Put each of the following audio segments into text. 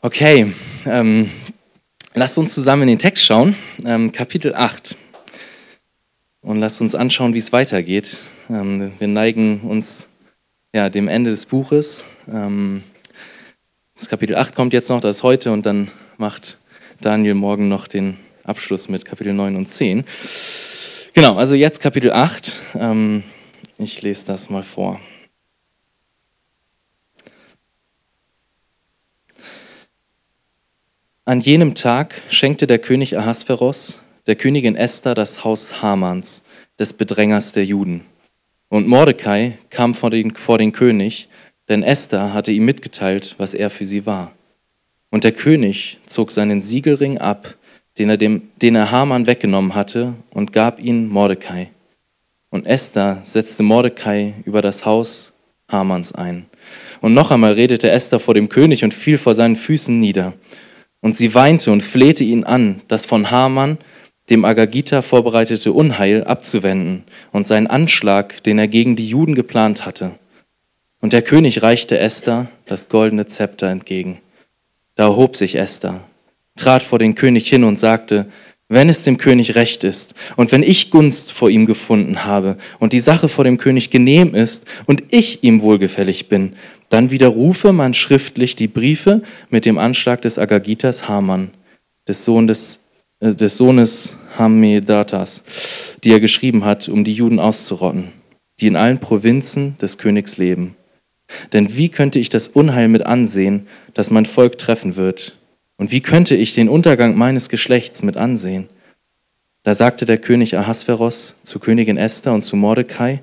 Okay, ähm, lasst uns zusammen in den Text schauen, ähm, Kapitel 8. Und lasst uns anschauen, wie es weitergeht. Ähm, wir neigen uns ja, dem Ende des Buches. Ähm, das Kapitel 8 kommt jetzt noch, das ist heute, und dann macht Daniel morgen noch den Abschluss mit Kapitel 9 und 10. Genau, also jetzt Kapitel 8. Ähm, ich lese das mal vor. An jenem Tag schenkte der König Ahasveros der Königin Esther das Haus Hamans, des Bedrängers der Juden. Und Mordecai kam vor den, vor den König, denn Esther hatte ihm mitgeteilt, was er für sie war. Und der König zog seinen Siegelring ab, den er, dem, den er Haman weggenommen hatte, und gab ihn Mordecai. Und Esther setzte Mordecai über das Haus Hamans ein. Und noch einmal redete Esther vor dem König und fiel vor seinen Füßen nieder. Und sie weinte und flehte ihn an, das von Haman, dem Agagita vorbereitete Unheil abzuwenden und seinen Anschlag, den er gegen die Juden geplant hatte. Und der König reichte Esther das goldene Zepter entgegen. Da erhob sich Esther, trat vor den König hin und sagte, wenn es dem König recht ist und wenn ich Gunst vor ihm gefunden habe und die Sache vor dem König genehm ist und ich ihm wohlgefällig bin, dann widerrufe man schriftlich die Briefe mit dem Anschlag des Agagitas Haman, des, Sohn des, äh, des Sohnes Hamedatas, die er geschrieben hat, um die Juden auszurotten, die in allen Provinzen des Königs leben. Denn wie könnte ich das Unheil mit ansehen, das mein Volk treffen wird? Und wie könnte ich den Untergang meines Geschlechts mit ansehen? Da sagte der König Ahasveros zu Königin Esther und zu Mordecai,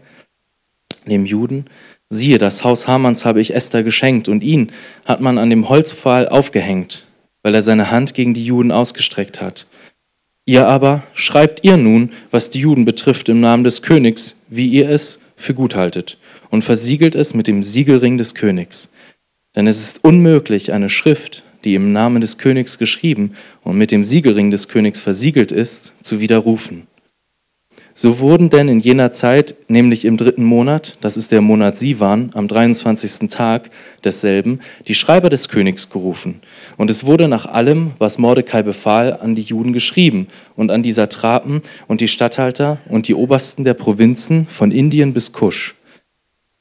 dem Juden, Siehe, das Haus Hamans habe ich Esther geschenkt, und ihn hat man an dem Holzpfahl aufgehängt, weil er seine Hand gegen die Juden ausgestreckt hat. Ihr aber schreibt ihr nun, was die Juden betrifft, im Namen des Königs, wie ihr es für gut haltet, und versiegelt es mit dem Siegelring des Königs. Denn es ist unmöglich, eine Schrift, die im Namen des Königs geschrieben und mit dem Siegelring des Königs versiegelt ist, zu widerrufen. So wurden denn in jener Zeit, nämlich im dritten Monat, das ist der Monat Sivan, am 23. Tag desselben, die Schreiber des Königs gerufen. Und es wurde nach allem, was Mordecai befahl, an die Juden geschrieben und an die Satrapen und die Statthalter und die Obersten der Provinzen von Indien bis Kusch.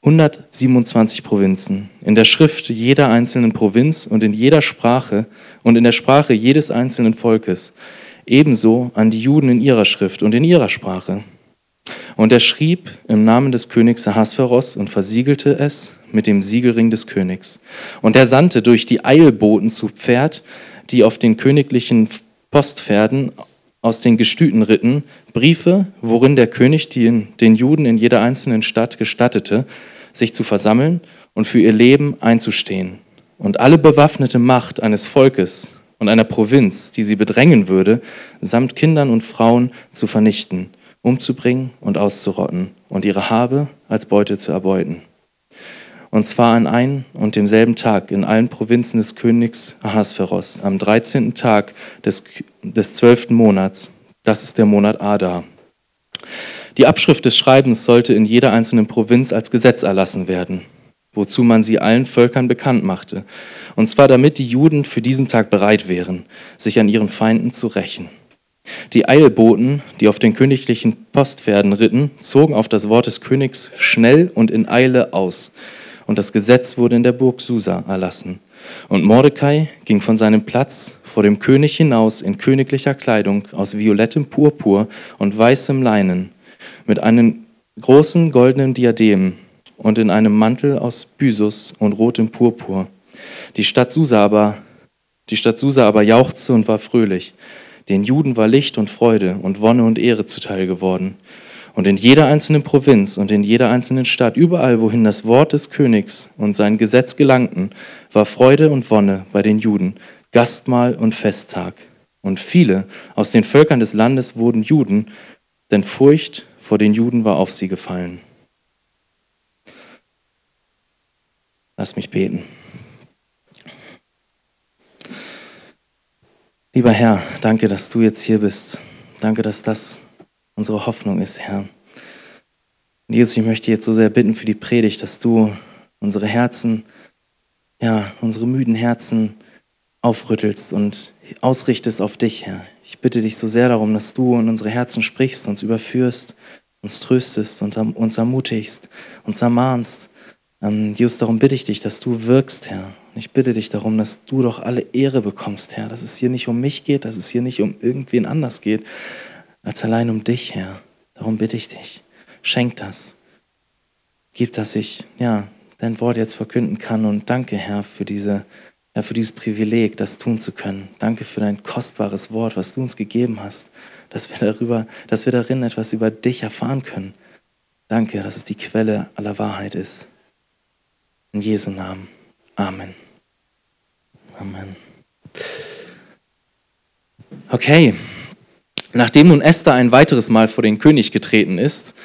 127 Provinzen, in der Schrift jeder einzelnen Provinz und in jeder Sprache und in der Sprache jedes einzelnen Volkes ebenso an die Juden in ihrer Schrift und in ihrer Sprache. Und er schrieb im Namen des Königs Ahasveros und versiegelte es mit dem Siegelring des Königs. Und er sandte durch die Eilboten zu Pferd, die auf den königlichen Postpferden aus den Gestüten ritten, Briefe, worin der König den, den Juden in jeder einzelnen Stadt gestattete, sich zu versammeln und für ihr Leben einzustehen. Und alle bewaffnete Macht eines Volkes und einer Provinz, die sie bedrängen würde, samt Kindern und Frauen zu vernichten, umzubringen und auszurotten und ihre Habe als Beute zu erbeuten. Und zwar an einem und demselben Tag in allen Provinzen des Königs Ahasveros, am 13. Tag des, des 12. Monats. Das ist der Monat Adar. Die Abschrift des Schreibens sollte in jeder einzelnen Provinz als Gesetz erlassen werden, wozu man sie allen Völkern bekannt machte und zwar damit die Juden für diesen Tag bereit wären, sich an ihren Feinden zu rächen. Die Eilboten, die auf den königlichen Postpferden ritten, zogen auf das Wort des Königs schnell und in Eile aus. Und das Gesetz wurde in der Burg Susa erlassen. Und Mordecai ging von seinem Platz vor dem König hinaus in königlicher Kleidung aus violettem Purpur und weißem Leinen, mit einem großen goldenen Diadem und in einem Mantel aus Bysus und rotem Purpur. Die Stadt Susa aber, die Stadt Susa aber jauchzte und war fröhlich. Den Juden war Licht und Freude und Wonne und Ehre zuteil geworden. Und in jeder einzelnen Provinz und in jeder einzelnen Stadt, überall, wohin das Wort des Königs und sein Gesetz gelangten, war Freude und Wonne bei den Juden, Gastmahl und Festtag. Und viele aus den Völkern des Landes wurden Juden, denn Furcht vor den Juden war auf sie gefallen. Lass mich beten. Lieber Herr, danke, dass du jetzt hier bist. Danke, dass das unsere Hoffnung ist, Herr. Und Jesus, ich möchte jetzt so sehr bitten für die Predigt, dass du unsere Herzen, ja, unsere müden Herzen aufrüttelst und ausrichtest auf dich, Herr. Ich bitte dich so sehr darum, dass du in unsere Herzen sprichst, uns überführst, uns tröstest und uns ermutigst, uns ermahnst. Ähm, Jesus, darum bitte ich dich, dass du wirkst, Herr. Und ich bitte dich darum, dass du doch alle Ehre bekommst, Herr. Dass es hier nicht um mich geht, dass es hier nicht um irgendwen anders geht, als allein um dich, Herr. Darum bitte ich dich. Schenk das. Gib, dass ich ja, dein Wort jetzt verkünden kann. Und danke, Herr, für diese Herr, für dieses Privileg, das tun zu können. Danke für dein kostbares Wort, was du uns gegeben hast, dass wir, darüber, dass wir darin etwas über dich erfahren können. Danke, dass es die Quelle aller Wahrheit ist. In Jesu Namen. Amen. Amen. Okay, nachdem nun Esther ein weiteres Mal vor den König getreten ist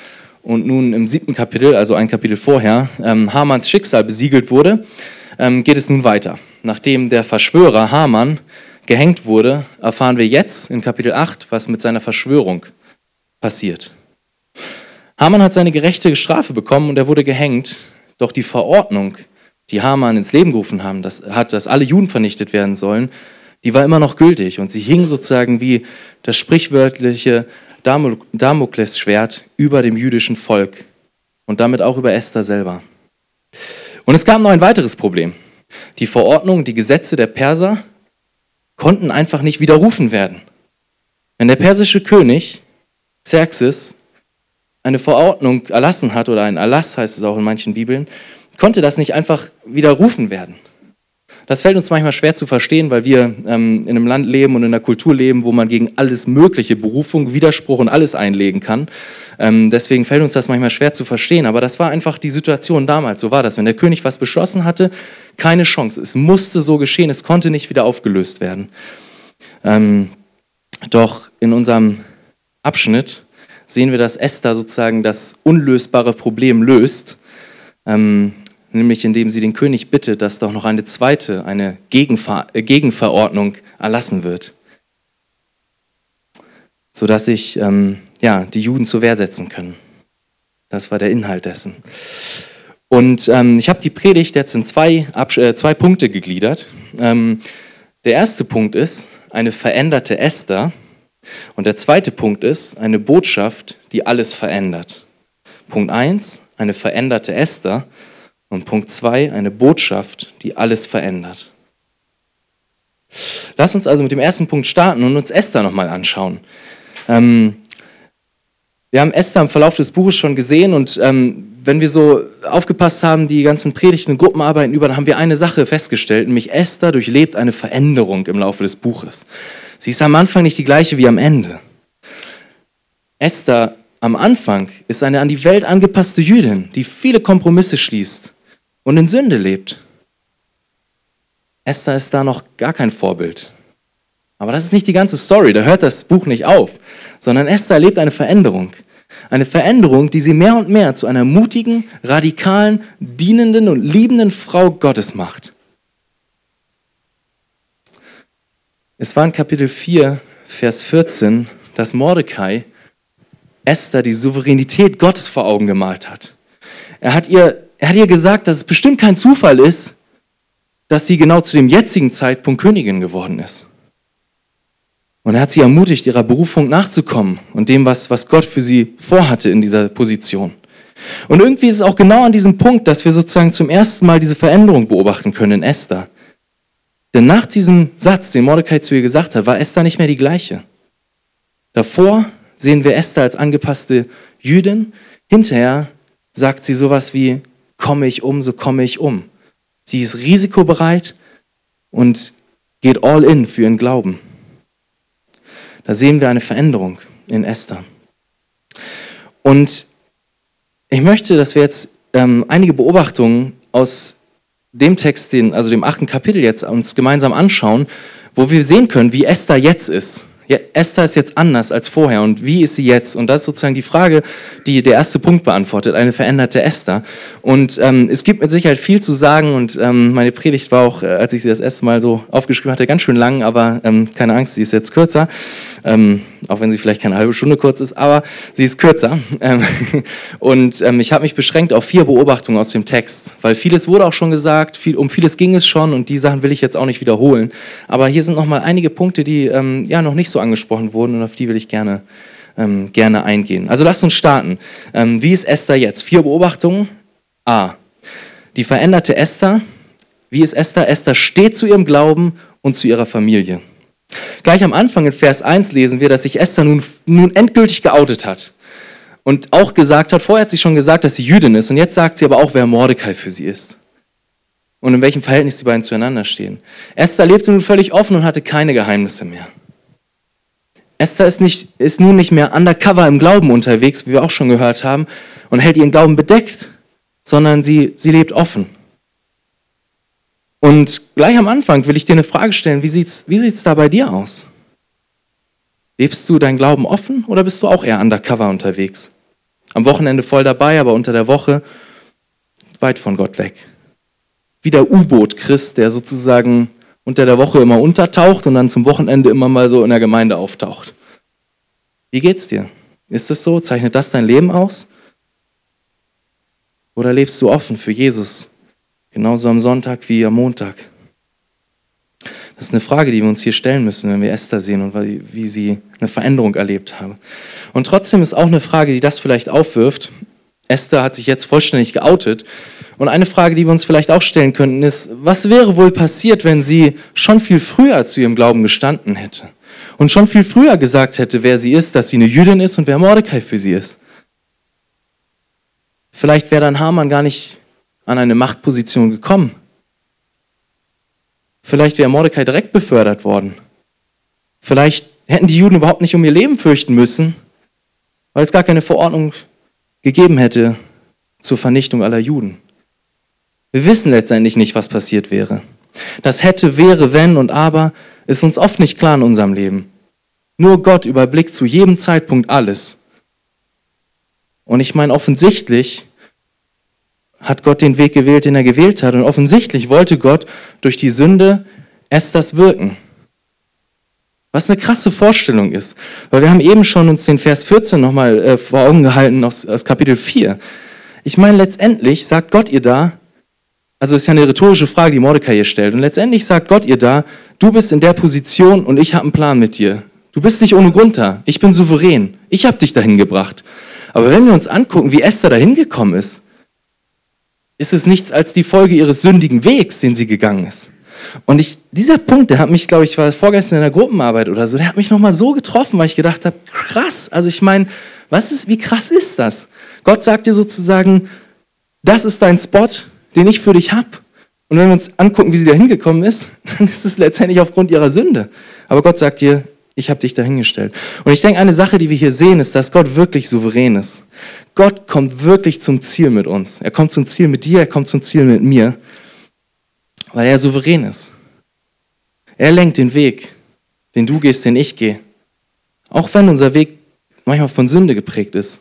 und nun im siebten Kapitel, also ein Kapitel vorher, ähm, Hamans Schicksal besiegelt wurde, ähm, geht es nun weiter. Nachdem der Verschwörer Haman gehängt wurde, erfahren wir jetzt in Kapitel 8, was mit seiner Verschwörung passiert. Haman hat seine gerechte Strafe bekommen und er wurde gehängt. Doch die Verordnung, die Haman ins Leben gerufen haben, das hat, dass alle Juden vernichtet werden sollen, die war immer noch gültig und sie hing sozusagen wie das sprichwörtliche Damoklesschwert über dem jüdischen Volk und damit auch über Esther selber. Und es gab noch ein weiteres Problem. Die Verordnungen, die Gesetze der Perser konnten einfach nicht widerrufen werden. Wenn der persische König Xerxes eine Verordnung erlassen hat, oder ein Erlass heißt es auch in manchen Bibeln, konnte das nicht einfach widerrufen werden. Das fällt uns manchmal schwer zu verstehen, weil wir ähm, in einem Land leben und in einer Kultur leben, wo man gegen alles Mögliche, Berufung, Widerspruch und alles einlegen kann. Ähm, deswegen fällt uns das manchmal schwer zu verstehen. Aber das war einfach die Situation damals. So war das. Wenn der König was beschlossen hatte, keine Chance. Es musste so geschehen. Es konnte nicht wieder aufgelöst werden. Ähm, doch in unserem Abschnitt sehen wir, dass Esther sozusagen das unlösbare Problem löst. Ähm, nämlich indem sie den König bittet, dass doch noch eine zweite, eine Gegenver äh, Gegenverordnung erlassen wird, sodass sich ähm, ja, die Juden zur Wehr setzen können. Das war der Inhalt dessen. Und ähm, ich habe die Predigt jetzt in zwei, äh, zwei Punkte gegliedert. Ähm, der erste Punkt ist eine veränderte Esther und der zweite Punkt ist eine Botschaft, die alles verändert. Punkt 1, eine veränderte Esther und Punkt zwei, eine Botschaft, die alles verändert. Lass uns also mit dem ersten Punkt starten und uns Esther nochmal anschauen. Ähm, wir haben Esther im Verlauf des Buches schon gesehen und ähm, wenn wir so aufgepasst haben, die ganzen Predigten und Gruppenarbeiten über, dann haben wir eine Sache festgestellt, nämlich Esther durchlebt eine Veränderung im Laufe des Buches. Sie ist am Anfang nicht die gleiche wie am Ende. Esther am Anfang ist eine an die Welt angepasste Jüdin, die viele Kompromisse schließt und in Sünde lebt. Esther ist da noch gar kein Vorbild. Aber das ist nicht die ganze Story, da hört das Buch nicht auf, sondern Esther erlebt eine Veränderung. Eine Veränderung, die sie mehr und mehr zu einer mutigen, radikalen, dienenden und liebenden Frau Gottes macht. Es war in Kapitel 4, Vers 14, dass Mordecai Esther die Souveränität Gottes vor Augen gemalt hat. Er hat ihr er hat ihr gesagt, dass es bestimmt kein Zufall ist, dass sie genau zu dem jetzigen Zeitpunkt Königin geworden ist. Und er hat sie ermutigt, ihrer Berufung nachzukommen und dem, was, was Gott für sie vorhatte in dieser Position. Und irgendwie ist es auch genau an diesem Punkt, dass wir sozusagen zum ersten Mal diese Veränderung beobachten können in Esther. Denn nach diesem Satz, den Mordecai zu ihr gesagt hat, war Esther nicht mehr die gleiche. Davor sehen wir Esther als angepasste Jüdin. Hinterher sagt sie sowas wie, komme ich um, so komme ich um. Sie ist risikobereit und geht all in für ihren Glauben. Da sehen wir eine Veränderung in Esther. Und ich möchte, dass wir jetzt ähm, einige Beobachtungen aus dem Text, den, also dem achten Kapitel jetzt uns gemeinsam anschauen, wo wir sehen können, wie Esther jetzt ist ja, Esther ist jetzt anders als vorher und wie ist sie jetzt? Und das ist sozusagen die Frage, die der erste Punkt beantwortet, eine veränderte Esther. Und ähm, es gibt mit Sicherheit viel zu sagen und ähm, meine Predigt war auch, äh, als ich sie das erste Mal so aufgeschrieben hatte, ganz schön lang, aber ähm, keine Angst, sie ist jetzt kürzer. Ähm, auch wenn sie vielleicht keine halbe Stunde kurz ist, aber sie ist kürzer. Ähm, und ähm, ich habe mich beschränkt auf vier Beobachtungen aus dem Text, weil vieles wurde auch schon gesagt, viel, um vieles ging es schon und die Sachen will ich jetzt auch nicht wiederholen. Aber hier sind nochmal einige Punkte, die ähm, ja noch nicht so angesprochen wurden und auf die will ich gerne, gerne eingehen. Also lasst uns starten. Wie ist Esther jetzt? Vier Beobachtungen. A. Die veränderte Esther. Wie ist Esther? Esther steht zu ihrem Glauben und zu ihrer Familie. Gleich am Anfang in Vers 1 lesen wir, dass sich Esther nun, nun endgültig geoutet hat. Und auch gesagt hat, vorher hat sie schon gesagt, dass sie Jüdin ist. Und jetzt sagt sie aber auch, wer Mordecai für sie ist. Und in welchem Verhältnis die beiden zueinander stehen. Esther lebte nun völlig offen und hatte keine Geheimnisse mehr. Esther ist, nicht, ist nun nicht mehr undercover im Glauben unterwegs, wie wir auch schon gehört haben, und hält ihren Glauben bedeckt, sondern sie, sie lebt offen. Und gleich am Anfang will ich dir eine Frage stellen, wie sieht es wie sieht's da bei dir aus? Lebst du deinen Glauben offen oder bist du auch eher undercover unterwegs? Am Wochenende voll dabei, aber unter der Woche weit von Gott weg. Wie der U-Boot-Christ, der sozusagen unter der Woche immer untertaucht und dann zum Wochenende immer mal so in der Gemeinde auftaucht. Wie geht's dir? Ist es so? Zeichnet das dein Leben aus? Oder lebst du offen für Jesus Genauso am Sonntag wie am Montag. Das ist eine Frage, die wir uns hier stellen müssen, wenn wir Esther sehen und wie sie eine Veränderung erlebt haben. Und trotzdem ist auch eine Frage, die das vielleicht aufwirft. Esther hat sich jetzt vollständig geoutet. Und eine Frage, die wir uns vielleicht auch stellen könnten, ist, was wäre wohl passiert, wenn sie schon viel früher zu ihrem Glauben gestanden hätte? Und schon viel früher gesagt hätte, wer sie ist, dass sie eine Jüdin ist und wer Mordecai für sie ist? Vielleicht wäre dann Haman gar nicht an eine Machtposition gekommen. Vielleicht wäre Mordecai direkt befördert worden. Vielleicht hätten die Juden überhaupt nicht um ihr Leben fürchten müssen, weil es gar keine Verordnung gegeben hätte zur Vernichtung aller Juden. Wir wissen letztendlich nicht, was passiert wäre. Das hätte, wäre, wenn und aber ist uns oft nicht klar in unserem Leben. Nur Gott überblickt zu jedem Zeitpunkt alles. Und ich meine, offensichtlich hat Gott den Weg gewählt, den er gewählt hat. Und offensichtlich wollte Gott durch die Sünde Esthers wirken. Was eine krasse Vorstellung ist. Weil wir haben eben schon uns den Vers 14 nochmal äh, vor Augen gehalten aus, aus Kapitel 4. Ich meine, letztendlich sagt Gott ihr da, also ist ja eine rhetorische Frage, die Mordecai hier stellt. Und letztendlich sagt Gott ihr da, du bist in der Position und ich habe einen Plan mit dir. Du bist nicht ohne Grund da. Ich bin souverän. Ich habe dich dahin gebracht. Aber wenn wir uns angucken, wie Esther dahin gekommen ist, ist es nichts als die Folge ihres sündigen Wegs, den sie gegangen ist. Und ich, dieser Punkt, der hat mich, glaube ich, war vorgestern in der Gruppenarbeit oder so, der hat mich nochmal so getroffen, weil ich gedacht habe, krass, also ich meine, was ist, wie krass ist das? Gott sagt dir sozusagen, das ist dein Spot, den ich für dich habe. Und wenn wir uns angucken, wie sie da hingekommen ist, dann ist es letztendlich aufgrund ihrer Sünde. Aber Gott sagt dir, ich habe dich dahingestellt. Und ich denke, eine Sache, die wir hier sehen, ist, dass Gott wirklich souverän ist. Gott kommt wirklich zum Ziel mit uns. Er kommt zum Ziel mit dir, er kommt zum Ziel mit mir, weil er souverän ist. Er lenkt den Weg, den du gehst, den ich gehe. Auch wenn unser Weg manchmal von Sünde geprägt ist.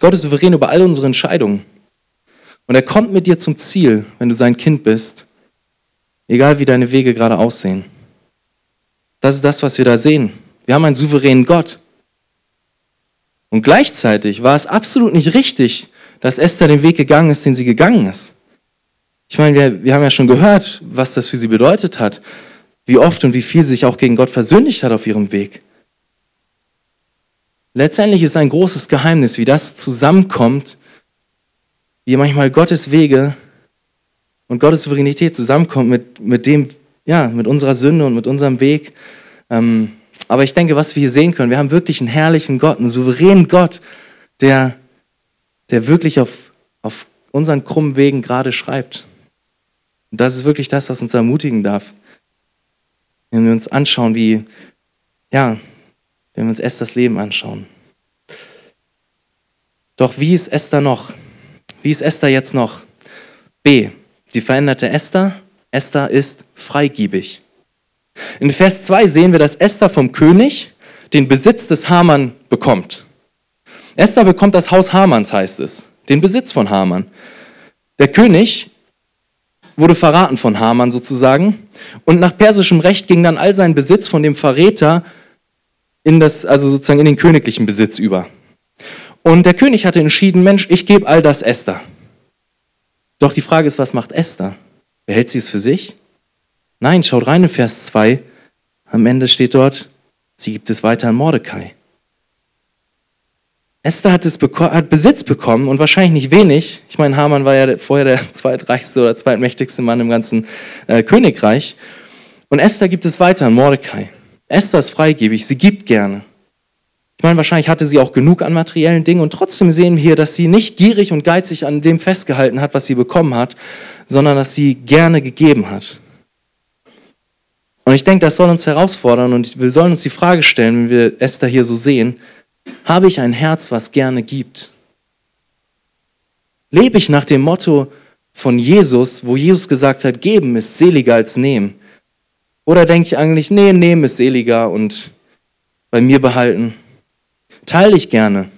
Gott ist souverän über all unsere Entscheidungen. Und er kommt mit dir zum Ziel, wenn du sein Kind bist, egal wie deine Wege gerade aussehen. Das ist das, was wir da sehen. Wir haben einen souveränen Gott. Und gleichzeitig war es absolut nicht richtig, dass Esther den Weg gegangen ist, den sie gegangen ist. Ich meine, wir, wir haben ja schon gehört, was das für sie bedeutet hat, wie oft und wie viel sie sich auch gegen Gott versündigt hat auf ihrem Weg. Letztendlich ist ein großes Geheimnis, wie das zusammenkommt, wie manchmal Gottes Wege und Gottes Souveränität zusammenkommt mit, mit dem, ja, mit unserer Sünde und mit unserem Weg. Ähm, aber ich denke, was wir hier sehen können, wir haben wirklich einen herrlichen Gott, einen souveränen Gott, der, der wirklich auf, auf unseren krummen Wegen gerade schreibt. Und das ist wirklich das, was uns ermutigen darf. Wenn wir uns anschauen, wie, ja, wenn wir uns Esthers Leben anschauen. Doch wie ist Esther noch? Wie ist Esther jetzt noch? B. Die veränderte Esther Esther ist freigiebig. In Vers 2 sehen wir, dass Esther vom König den Besitz des Haman bekommt. Esther bekommt das Haus Hamans, heißt es, den Besitz von Haman. Der König wurde verraten von Haman sozusagen und nach persischem Recht ging dann all sein Besitz von dem Verräter in das, also sozusagen in den königlichen Besitz über. Und der König hatte entschieden, Mensch, ich gebe all das Esther. Doch die Frage ist, was macht Esther? Behält sie es für sich? Nein, schaut rein in Vers 2. Am Ende steht dort, sie gibt es weiter an Mordecai. Esther hat, es hat Besitz bekommen und wahrscheinlich nicht wenig. Ich meine, Haman war ja vorher der zweitreichste oder zweitmächtigste Mann im ganzen äh, Königreich. Und Esther gibt es weiter an Mordecai. Esther ist freigebig, sie gibt gerne. Ich meine, wahrscheinlich hatte sie auch genug an materiellen Dingen und trotzdem sehen wir hier, dass sie nicht gierig und geizig an dem festgehalten hat, was sie bekommen hat, sondern dass sie gerne gegeben hat. Und ich denke, das soll uns herausfordern und wir sollen uns die Frage stellen, wenn wir Esther hier so sehen, habe ich ein Herz, was gerne gibt? Lebe ich nach dem Motto von Jesus, wo Jesus gesagt hat, geben ist seliger als nehmen? Oder denke ich eigentlich, nee, nehmen ist seliger und bei mir behalten? Teile ich gerne.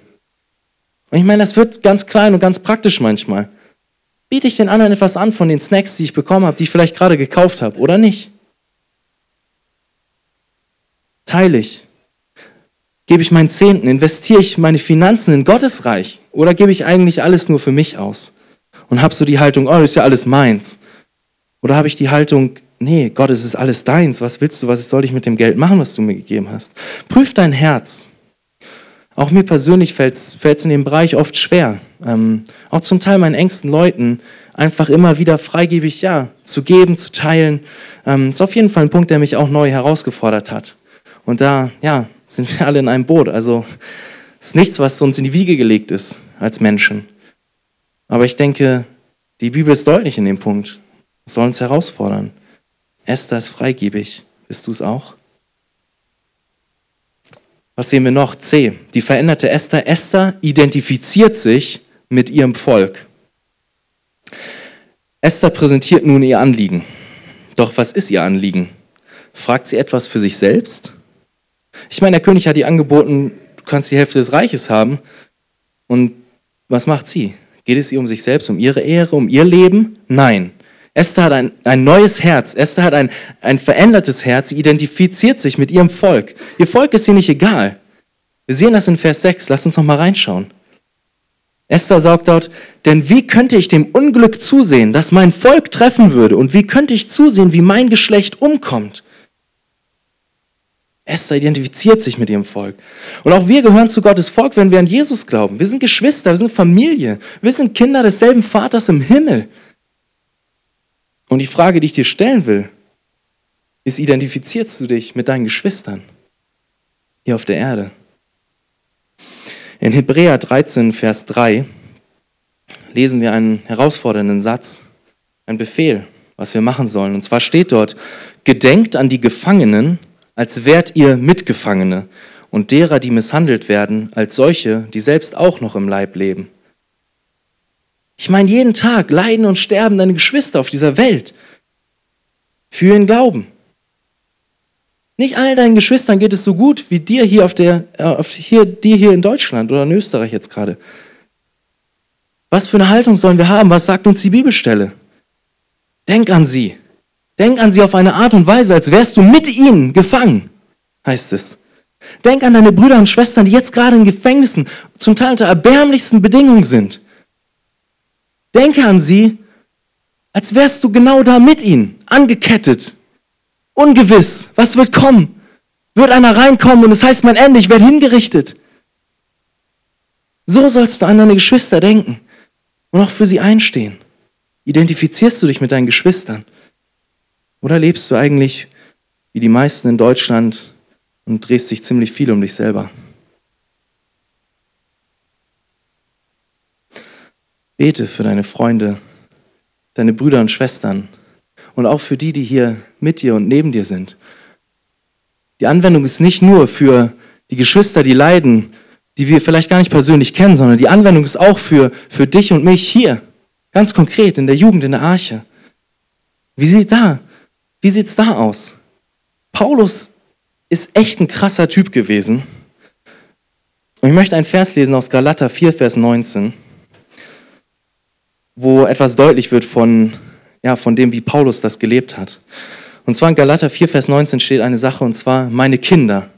Und ich meine, das wird ganz klein und ganz praktisch manchmal. Biete ich den anderen etwas an von den Snacks, die ich bekommen habe, die ich vielleicht gerade gekauft habe, oder nicht? Teile ich. Gebe ich meinen Zehnten? Investiere ich meine Finanzen in Gottes Reich? Oder gebe ich eigentlich alles nur für mich aus? Und habe so die Haltung, oh, das ist ja alles meins. Oder habe ich die Haltung, nee, Gott, es ist alles deins. Was willst du? Was soll ich mit dem Geld machen, was du mir gegeben hast? Prüf dein Herz. Auch mir persönlich fällt es in dem Bereich oft schwer. Ähm, auch zum Teil meinen engsten Leuten einfach immer wieder freigebig, ja, zu geben, zu teilen. Ähm, ist auf jeden Fall ein Punkt, der mich auch neu herausgefordert hat. Und da, ja, sind wir alle in einem Boot. Also es ist nichts, was uns in die Wiege gelegt ist als Menschen. Aber ich denke, die Bibel ist deutlich in dem Punkt. Es soll uns herausfordern. Esther ist freigebig. Bist du es auch? Was sehen wir noch? C. Die veränderte Esther. Esther identifiziert sich mit ihrem Volk. Esther präsentiert nun ihr Anliegen. Doch was ist ihr Anliegen? Fragt sie etwas für sich selbst? Ich meine, der König hat ihr angeboten, du kannst die Hälfte des Reiches haben. Und was macht sie? Geht es ihr um sich selbst, um ihre Ehre, um ihr Leben? Nein. Esther hat ein, ein neues Herz. Esther hat ein, ein verändertes Herz. Sie identifiziert sich mit ihrem Volk. Ihr Volk ist ihr nicht egal. Wir sehen das in Vers 6. Lass uns noch mal reinschauen. Esther sagt dort, denn wie könnte ich dem Unglück zusehen, das mein Volk treffen würde? Und wie könnte ich zusehen, wie mein Geschlecht umkommt? Esther identifiziert sich mit ihrem Volk. Und auch wir gehören zu Gottes Volk, wenn wir an Jesus glauben. Wir sind Geschwister, wir sind Familie, wir sind Kinder desselben Vaters im Himmel. Und die Frage, die ich dir stellen will, ist, identifizierst du dich mit deinen Geschwistern hier auf der Erde? In Hebräer 13, Vers 3 lesen wir einen herausfordernden Satz, einen Befehl, was wir machen sollen. Und zwar steht dort, gedenkt an die Gefangenen, als wärt ihr Mitgefangene und derer, die misshandelt werden, als solche, die selbst auch noch im Leib leben. Ich meine, jeden Tag leiden und sterben deine Geschwister auf dieser Welt für ihren Glauben. Nicht all deinen Geschwistern geht es so gut wie dir hier auf der, äh, auf hier, dir hier in Deutschland oder in Österreich jetzt gerade. Was für eine Haltung sollen wir haben? Was sagt uns die Bibelstelle? Denk an sie. Denk an sie auf eine Art und Weise, als wärst du mit ihnen gefangen, heißt es. Denk an deine Brüder und Schwestern, die jetzt gerade in Gefängnissen, zum Teil unter erbärmlichsten Bedingungen sind. Denke an sie, als wärst du genau da mit ihnen, angekettet, ungewiss, was wird kommen. Wird einer reinkommen und es heißt mein Ende, ich werde hingerichtet. So sollst du an deine Geschwister denken und auch für sie einstehen. Identifizierst du dich mit deinen Geschwistern? Oder lebst du eigentlich wie die meisten in Deutschland und drehst dich ziemlich viel um dich selber? Bete für deine Freunde, deine Brüder und Schwestern und auch für die, die hier mit dir und neben dir sind. Die Anwendung ist nicht nur für die Geschwister, die leiden, die wir vielleicht gar nicht persönlich kennen, sondern die Anwendung ist auch für, für dich und mich hier, ganz konkret in der Jugend, in der Arche. Wie sieht da wie sieht es da aus? Paulus ist echt ein krasser Typ gewesen. Und ich möchte einen Vers lesen aus Galater 4, Vers 19, wo etwas deutlich wird von, ja, von dem, wie Paulus das gelebt hat. Und zwar in Galater 4, Vers 19 steht eine Sache, und zwar, meine Kinder,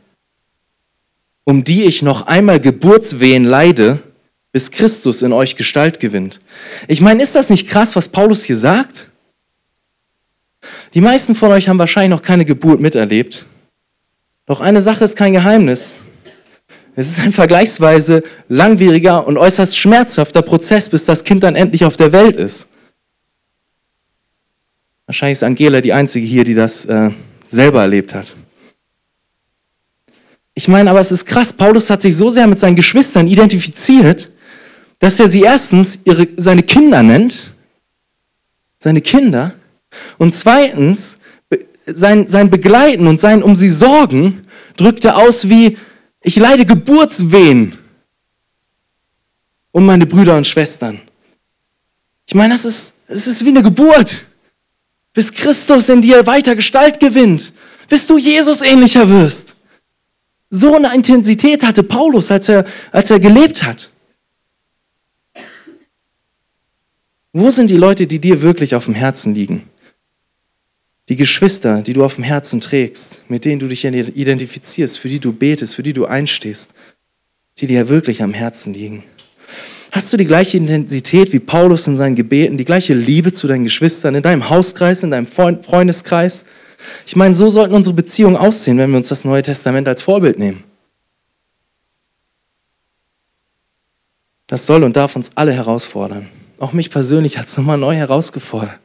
um die ich noch einmal Geburtswehen leide, bis Christus in euch Gestalt gewinnt. Ich meine, ist das nicht krass, was Paulus hier sagt? Die meisten von euch haben wahrscheinlich noch keine Geburt miterlebt. Doch eine Sache ist kein Geheimnis. Es ist ein vergleichsweise langwieriger und äußerst schmerzhafter Prozess, bis das Kind dann endlich auf der Welt ist. Wahrscheinlich ist Angela die Einzige hier, die das äh, selber erlebt hat. Ich meine, aber es ist krass, Paulus hat sich so sehr mit seinen Geschwistern identifiziert, dass er sie erstens ihre, seine Kinder nennt, seine Kinder, und zweitens sein, sein Begleiten und sein um sie sorgen drückt er aus wie, ich leide Geburtswehen um meine Brüder und Schwestern. Ich meine, das ist, das ist wie eine Geburt. Bis Christus in dir weiter Gestalt gewinnt, bis du Jesus ähnlicher wirst. So eine Intensität hatte Paulus, als er, als er gelebt hat. Wo sind die Leute, die dir wirklich auf dem Herzen liegen? Die Geschwister, die du auf dem Herzen trägst, mit denen du dich identifizierst, für die du betest, für die du einstehst, die dir wirklich am Herzen liegen. Hast du die gleiche Intensität wie Paulus in seinen Gebeten, die gleiche Liebe zu deinen Geschwistern, in deinem Hauskreis, in deinem Freundeskreis? Ich meine, so sollten unsere Beziehungen aussehen, wenn wir uns das Neue Testament als Vorbild nehmen. Das soll und darf uns alle herausfordern auch mich persönlich hat es nochmal neu herausgefordert,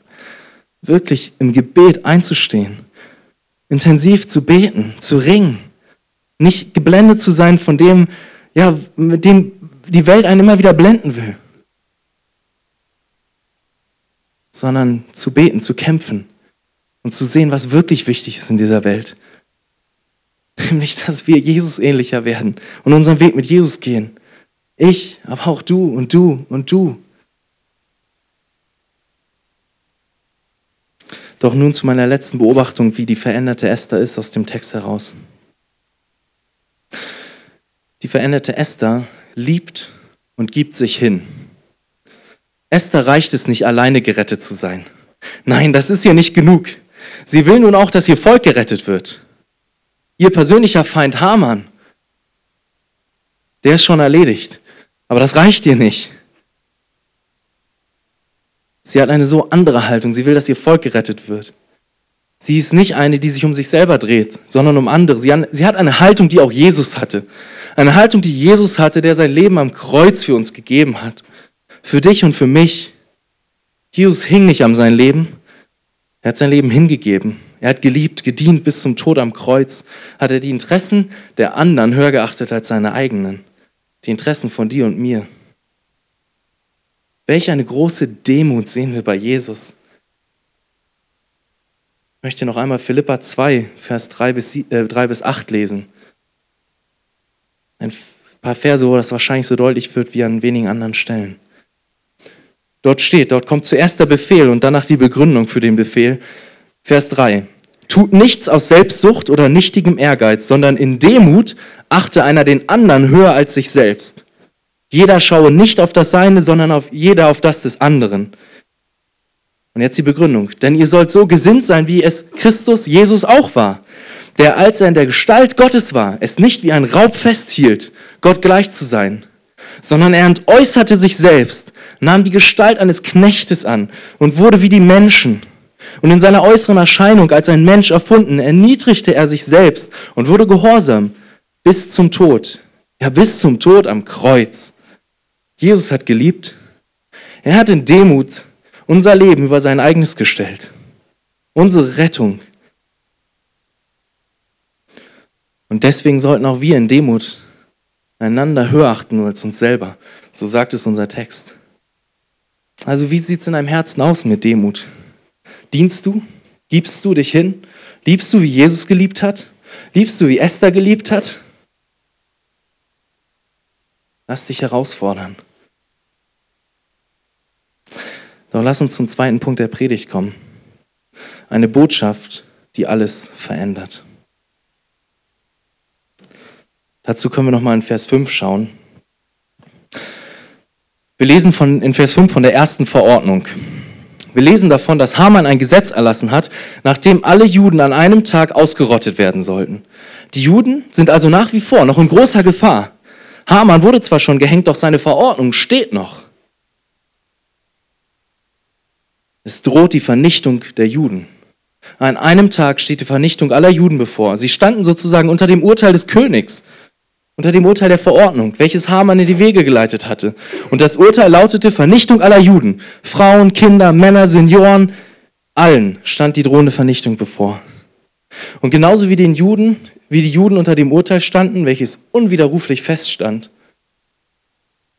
wirklich im Gebet einzustehen, intensiv zu beten, zu ringen, nicht geblendet zu sein von dem, ja, mit dem die Welt einen immer wieder blenden will, sondern zu beten, zu kämpfen und zu sehen, was wirklich wichtig ist in dieser Welt. Nämlich, dass wir Jesus ähnlicher werden und unseren Weg mit Jesus gehen. Ich, aber auch du und du und du. Doch nun zu meiner letzten Beobachtung, wie die veränderte Esther ist aus dem Text heraus. Die veränderte Esther liebt und gibt sich hin. Esther reicht es nicht, alleine gerettet zu sein. Nein, das ist ihr nicht genug. Sie will nun auch, dass ihr Volk gerettet wird. Ihr persönlicher Feind Haman, der ist schon erledigt. Aber das reicht ihr nicht. Sie hat eine so andere Haltung. Sie will, dass ihr Volk gerettet wird. Sie ist nicht eine, die sich um sich selber dreht, sondern um andere. Sie hat eine Haltung, die auch Jesus hatte. Eine Haltung, die Jesus hatte, der sein Leben am Kreuz für uns gegeben hat. Für dich und für mich. Jesus hing nicht an sein Leben. Er hat sein Leben hingegeben. Er hat geliebt, gedient bis zum Tod am Kreuz. Hat er die Interessen der anderen höher geachtet als seine eigenen. Die Interessen von dir und mir. Welch eine große Demut sehen wir bei Jesus. Ich möchte noch einmal Philippa 2, Vers 3 bis, äh, 3 bis 8 lesen. Ein paar Verse, wo das wahrscheinlich so deutlich wird wie an wenigen anderen Stellen. Dort steht, dort kommt zuerst der Befehl und danach die Begründung für den Befehl. Vers 3. Tut nichts aus Selbstsucht oder nichtigem Ehrgeiz, sondern in Demut achte einer den anderen höher als sich selbst. Jeder schaue nicht auf das Seine, sondern auf jeder auf das des anderen. Und jetzt die Begründung. Denn ihr sollt so gesinnt sein, wie es Christus, Jesus auch war, der, als er in der Gestalt Gottes war, es nicht wie ein Raub festhielt, Gott gleich zu sein, sondern er entäußerte sich selbst, nahm die Gestalt eines Knechtes an und wurde wie die Menschen. Und in seiner äußeren Erscheinung als ein Mensch erfunden, erniedrigte er sich selbst und wurde gehorsam bis zum Tod. Ja, bis zum Tod am Kreuz. Jesus hat geliebt. Er hat in Demut unser Leben über sein eigenes gestellt. Unsere Rettung. Und deswegen sollten auch wir in Demut einander höher achten als uns selber. So sagt es unser Text. Also wie sieht es in deinem Herzen aus mit Demut? Dienst du? Gibst du dich hin? Liebst du, wie Jesus geliebt hat? Liebst du, wie Esther geliebt hat? Lass dich herausfordern. Doch lass uns zum zweiten Punkt der Predigt kommen. Eine Botschaft, die alles verändert. Dazu können wir nochmal in Vers 5 schauen. Wir lesen von, in Vers 5 von der ersten Verordnung. Wir lesen davon, dass Haman ein Gesetz erlassen hat, nachdem alle Juden an einem Tag ausgerottet werden sollten. Die Juden sind also nach wie vor noch in großer Gefahr. Haman wurde zwar schon gehängt, doch seine Verordnung steht noch. Es droht die Vernichtung der Juden. An einem Tag steht die Vernichtung aller Juden bevor. Sie standen sozusagen unter dem Urteil des Königs, unter dem Urteil der Verordnung, welches Haman in die Wege geleitet hatte. Und das Urteil lautete Vernichtung aller Juden. Frauen, Kinder, Männer, Senioren, allen stand die drohende Vernichtung bevor. Und genauso wie den Juden, wie die Juden unter dem Urteil standen, welches unwiderruflich feststand,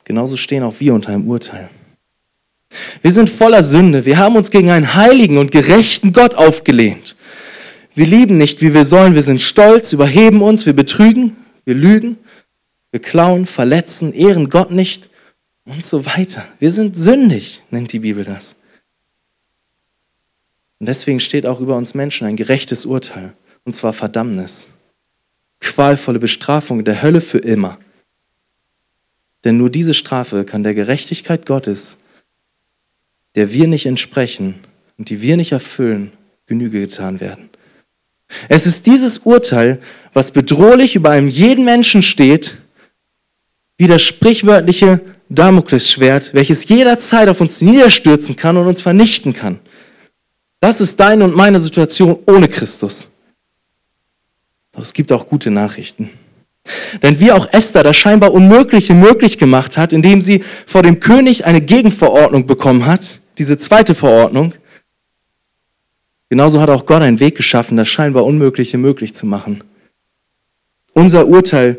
genauso stehen auch wir unter einem Urteil. Wir sind voller Sünde. Wir haben uns gegen einen heiligen und gerechten Gott aufgelehnt. Wir lieben nicht, wie wir sollen. Wir sind stolz, überheben uns, wir betrügen, wir lügen, wir klauen, verletzen, ehren Gott nicht und so weiter. Wir sind sündig, nennt die Bibel das. Und deswegen steht auch über uns Menschen ein gerechtes Urteil, und zwar Verdammnis. Qualvolle Bestrafung der Hölle für immer. Denn nur diese Strafe kann der Gerechtigkeit Gottes der wir nicht entsprechen und die wir nicht erfüllen, Genüge getan werden. Es ist dieses Urteil, was bedrohlich über einem jeden Menschen steht, wie das sprichwörtliche Damoklesschwert, welches jederzeit auf uns niederstürzen kann und uns vernichten kann. Das ist deine und meine Situation ohne Christus. Doch es gibt auch gute Nachrichten. Denn wie auch Esther das scheinbar Unmögliche möglich gemacht hat, indem sie vor dem König eine Gegenverordnung bekommen hat, diese zweite Verordnung. Genauso hat auch Gott einen Weg geschaffen, das scheinbar Unmögliche möglich zu machen. Unser Urteil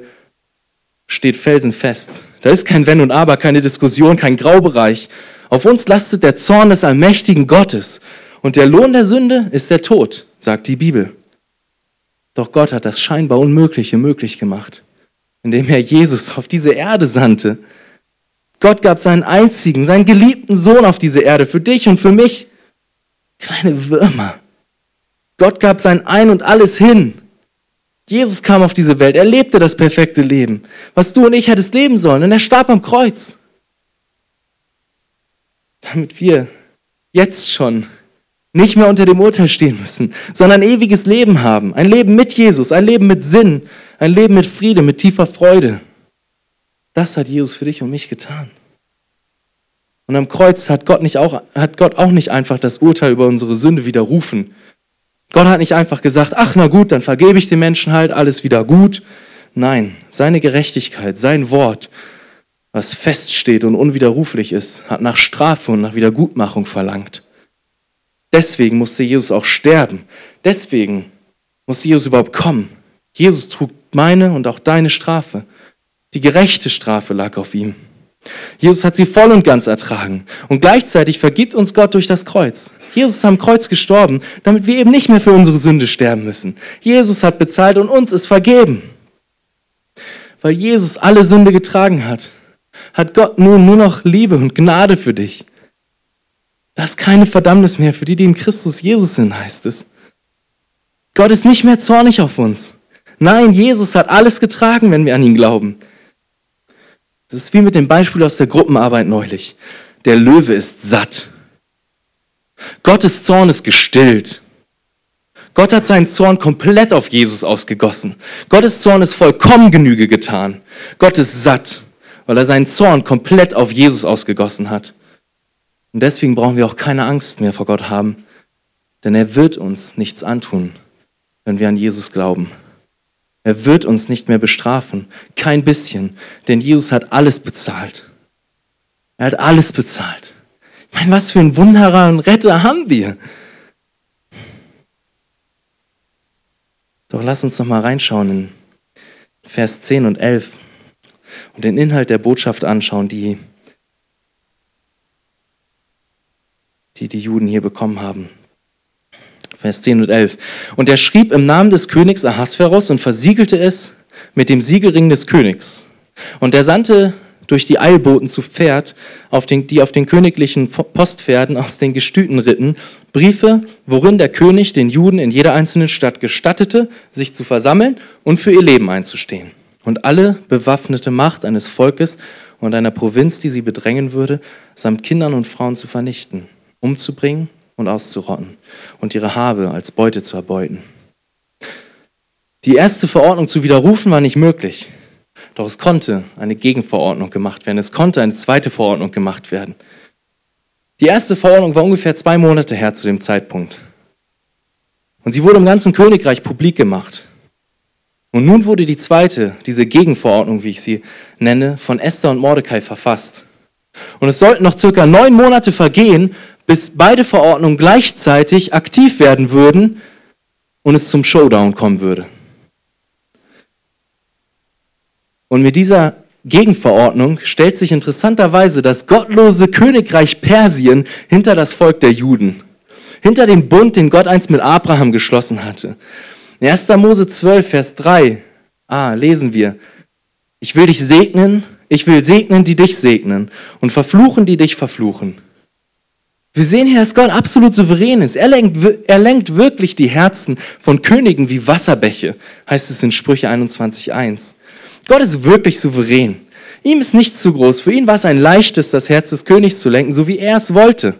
steht felsenfest. Da ist kein Wenn und Aber, keine Diskussion, kein Graubereich. Auf uns lastet der Zorn des allmächtigen Gottes. Und der Lohn der Sünde ist der Tod, sagt die Bibel. Doch Gott hat das scheinbar Unmögliche möglich gemacht, indem er Jesus auf diese Erde sandte Gott gab seinen einzigen, seinen geliebten Sohn auf diese Erde für dich und für mich. Kleine Würmer. Gott gab sein Ein und alles hin. Jesus kam auf diese Welt, er lebte das perfekte Leben, was du und ich hättest leben sollen, und er starb am Kreuz. Damit wir jetzt schon nicht mehr unter dem Urteil stehen müssen, sondern ein ewiges Leben haben. Ein Leben mit Jesus, ein Leben mit Sinn, ein Leben mit Friede, mit tiefer Freude. Das hat Jesus für dich und mich getan. Und am Kreuz hat Gott, nicht auch, hat Gott auch nicht einfach das Urteil über unsere Sünde widerrufen. Gott hat nicht einfach gesagt, ach na gut, dann vergebe ich den Menschen halt, alles wieder gut. Nein, seine Gerechtigkeit, sein Wort, was feststeht und unwiderruflich ist, hat nach Strafe und nach Wiedergutmachung verlangt. Deswegen musste Jesus auch sterben. Deswegen musste Jesus überhaupt kommen. Jesus trug meine und auch deine Strafe. Die gerechte Strafe lag auf ihm. Jesus hat sie voll und ganz ertragen. Und gleichzeitig vergibt uns Gott durch das Kreuz. Jesus ist am Kreuz gestorben, damit wir eben nicht mehr für unsere Sünde sterben müssen. Jesus hat bezahlt und uns ist vergeben. Weil Jesus alle Sünde getragen hat, hat Gott nun nur noch Liebe und Gnade für dich. Da ist keine Verdammnis mehr für die, die in Christus Jesus sind, heißt es. Gott ist nicht mehr zornig auf uns. Nein, Jesus hat alles getragen, wenn wir an ihn glauben. Das ist wie mit dem Beispiel aus der Gruppenarbeit neulich. Der Löwe ist satt. Gottes Zorn ist gestillt. Gott hat seinen Zorn komplett auf Jesus ausgegossen. Gottes Zorn ist vollkommen Genüge getan. Gott ist satt, weil er seinen Zorn komplett auf Jesus ausgegossen hat. Und deswegen brauchen wir auch keine Angst mehr vor Gott haben, denn er wird uns nichts antun, wenn wir an Jesus glauben. Er wird uns nicht mehr bestrafen, kein bisschen, denn Jesus hat alles bezahlt. Er hat alles bezahlt. Ich meine, was für ein Wunderer und Retter haben wir? Doch lass uns noch mal reinschauen in Vers 10 und 11 und den Inhalt der Botschaft anschauen, die die, die Juden hier bekommen haben. Vers 10 und 11. Und er schrieb im Namen des Königs Ahasveros und versiegelte es mit dem Siegelring des Königs. Und er sandte durch die Eilboten zu Pferd, auf den, die auf den königlichen Postpferden aus den Gestüten ritten, Briefe, worin der König den Juden in jeder einzelnen Stadt gestattete, sich zu versammeln und für ihr Leben einzustehen. Und alle bewaffnete Macht eines Volkes und einer Provinz, die sie bedrängen würde, samt Kindern und Frauen zu vernichten, umzubringen und auszurotten und ihre Habe als Beute zu erbeuten. Die erste Verordnung zu widerrufen war nicht möglich. Doch es konnte eine Gegenverordnung gemacht werden. Es konnte eine zweite Verordnung gemacht werden. Die erste Verordnung war ungefähr zwei Monate her zu dem Zeitpunkt. Und sie wurde im ganzen Königreich publik gemacht. Und nun wurde die zweite, diese Gegenverordnung, wie ich sie nenne, von Esther und Mordecai verfasst. Und es sollten noch circa neun Monate vergehen, bis beide Verordnungen gleichzeitig aktiv werden würden und es zum Showdown kommen würde. Und mit dieser Gegenverordnung stellt sich interessanterweise das gottlose Königreich Persien hinter das Volk der Juden, hinter den Bund, den Gott einst mit Abraham geschlossen hatte. In 1. Mose 12, Vers 3 ah, lesen wir, ich will dich segnen, ich will segnen, die dich segnen und verfluchen, die dich verfluchen. Wir sehen hier, dass Gott absolut souverän ist. Er lenkt, er lenkt wirklich die Herzen von Königen wie Wasserbäche, heißt es in Sprüche 21.1. Gott ist wirklich souverän. Ihm ist nichts zu groß. Für ihn war es ein leichtes, das Herz des Königs zu lenken, so wie er es wollte.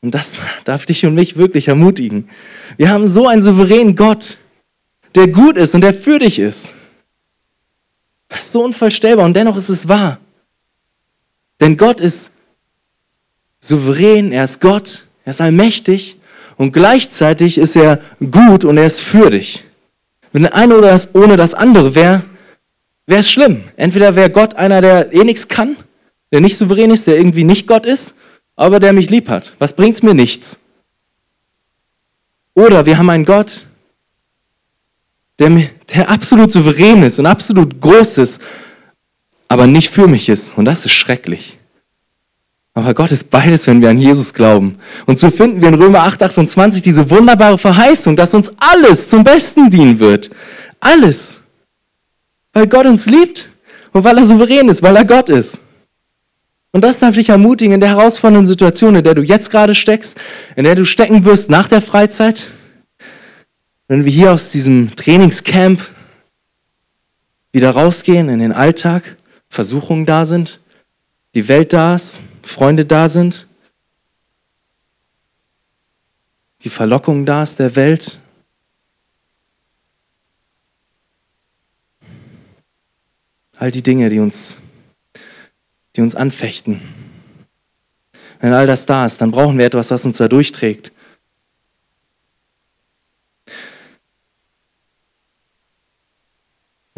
Und das darf dich und mich wirklich ermutigen. Wir haben so einen souveränen Gott, der gut ist und der für dich ist. Das ist so unvorstellbar und dennoch ist es wahr. Denn Gott ist souverän, er ist Gott, er ist allmächtig und gleichzeitig ist er gut und er ist für dich. Wenn der eine oder das, ohne das andere wäre, wäre es schlimm. Entweder wäre Gott einer, der eh nichts kann, der nicht souverän ist, der irgendwie nicht Gott ist, aber der mich lieb hat. Was bringt es mir nichts? Oder wir haben einen Gott, der, der absolut souverän ist und absolut groß ist, aber nicht für mich ist. Und das ist schrecklich. Aber Gott ist beides, wenn wir an Jesus glauben. Und so finden wir in Römer 8, 28 diese wunderbare Verheißung, dass uns alles zum Besten dienen wird. Alles. Weil Gott uns liebt und weil er souverän ist, weil er Gott ist. Und das darf dich ermutigen in der herausfordernden Situation, in der du jetzt gerade steckst, in der du stecken wirst nach der Freizeit, wenn wir hier aus diesem Trainingscamp wieder rausgehen in den Alltag, Versuchungen da sind, die Welt da ist, Freunde da sind, die Verlockung da ist der Welt. All die Dinge, die uns, die uns anfechten. Wenn all das da ist, dann brauchen wir etwas, was uns da durchträgt.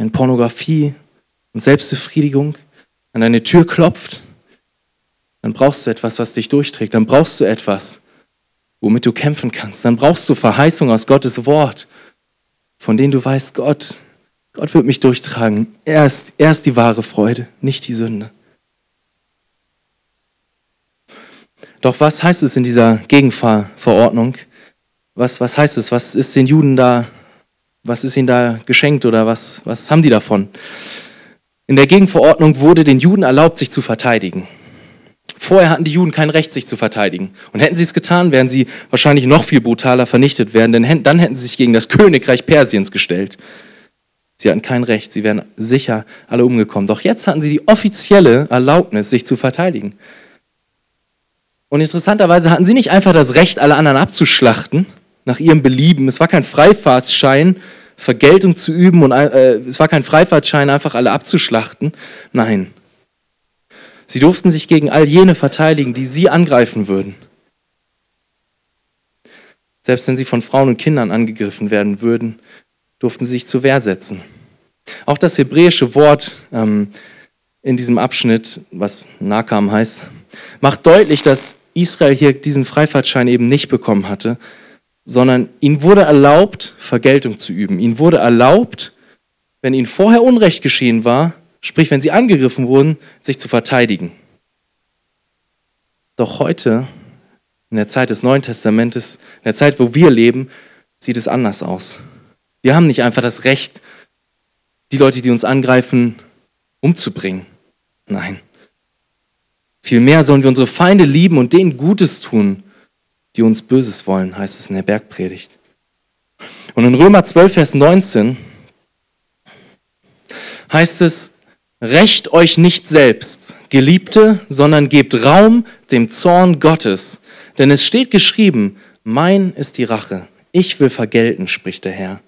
wenn Pornografie und Selbstbefriedigung an deine Tür klopft, dann brauchst du etwas, was dich durchträgt. Dann brauchst du etwas, womit du kämpfen kannst. Dann brauchst du Verheißung aus Gottes Wort, von denen du weißt, Gott, Gott wird mich durchtragen. Er ist, er ist die wahre Freude, nicht die Sünde. Doch was heißt es in dieser Gegenverordnung? Was, was heißt es? Was ist den Juden da was ist ihnen da geschenkt oder was, was haben die davon? In der Gegenverordnung wurde den Juden erlaubt, sich zu verteidigen. Vorher hatten die Juden kein Recht, sich zu verteidigen. Und hätten sie es getan, wären sie wahrscheinlich noch viel brutaler vernichtet werden, denn dann hätten sie sich gegen das Königreich Persiens gestellt. Sie hatten kein Recht, sie wären sicher alle umgekommen. Doch jetzt hatten sie die offizielle Erlaubnis, sich zu verteidigen. Und interessanterweise hatten sie nicht einfach das Recht, alle anderen abzuschlachten, nach ihrem Belieben. Es war kein Freifahrtsschein, Vergeltung zu üben und äh, es war kein Freifahrtschein, einfach alle abzuschlachten. Nein. Sie durften sich gegen all jene verteidigen, die sie angreifen würden. Selbst wenn sie von Frauen und Kindern angegriffen werden würden, durften sie sich zur Wehr setzen. Auch das hebräische Wort ähm, in diesem Abschnitt, was Nakam heißt, macht deutlich, dass Israel hier diesen Freifahrtschein eben nicht bekommen hatte, sondern ihnen wurde erlaubt, Vergeltung zu üben. Ihnen wurde erlaubt, wenn ihnen vorher Unrecht geschehen war, sprich wenn sie angegriffen wurden, sich zu verteidigen. Doch heute, in der Zeit des Neuen Testamentes, in der Zeit, wo wir leben, sieht es anders aus. Wir haben nicht einfach das Recht, die Leute, die uns angreifen, umzubringen. Nein. Vielmehr sollen wir unsere Feinde lieben und denen Gutes tun, die uns Böses wollen, heißt es in der Bergpredigt. Und in Römer 12, Vers 19 heißt es, Recht euch nicht selbst, Geliebte, sondern gebt Raum dem Zorn Gottes. Denn es steht geschrieben, mein ist die Rache, ich will vergelten, spricht der Herr.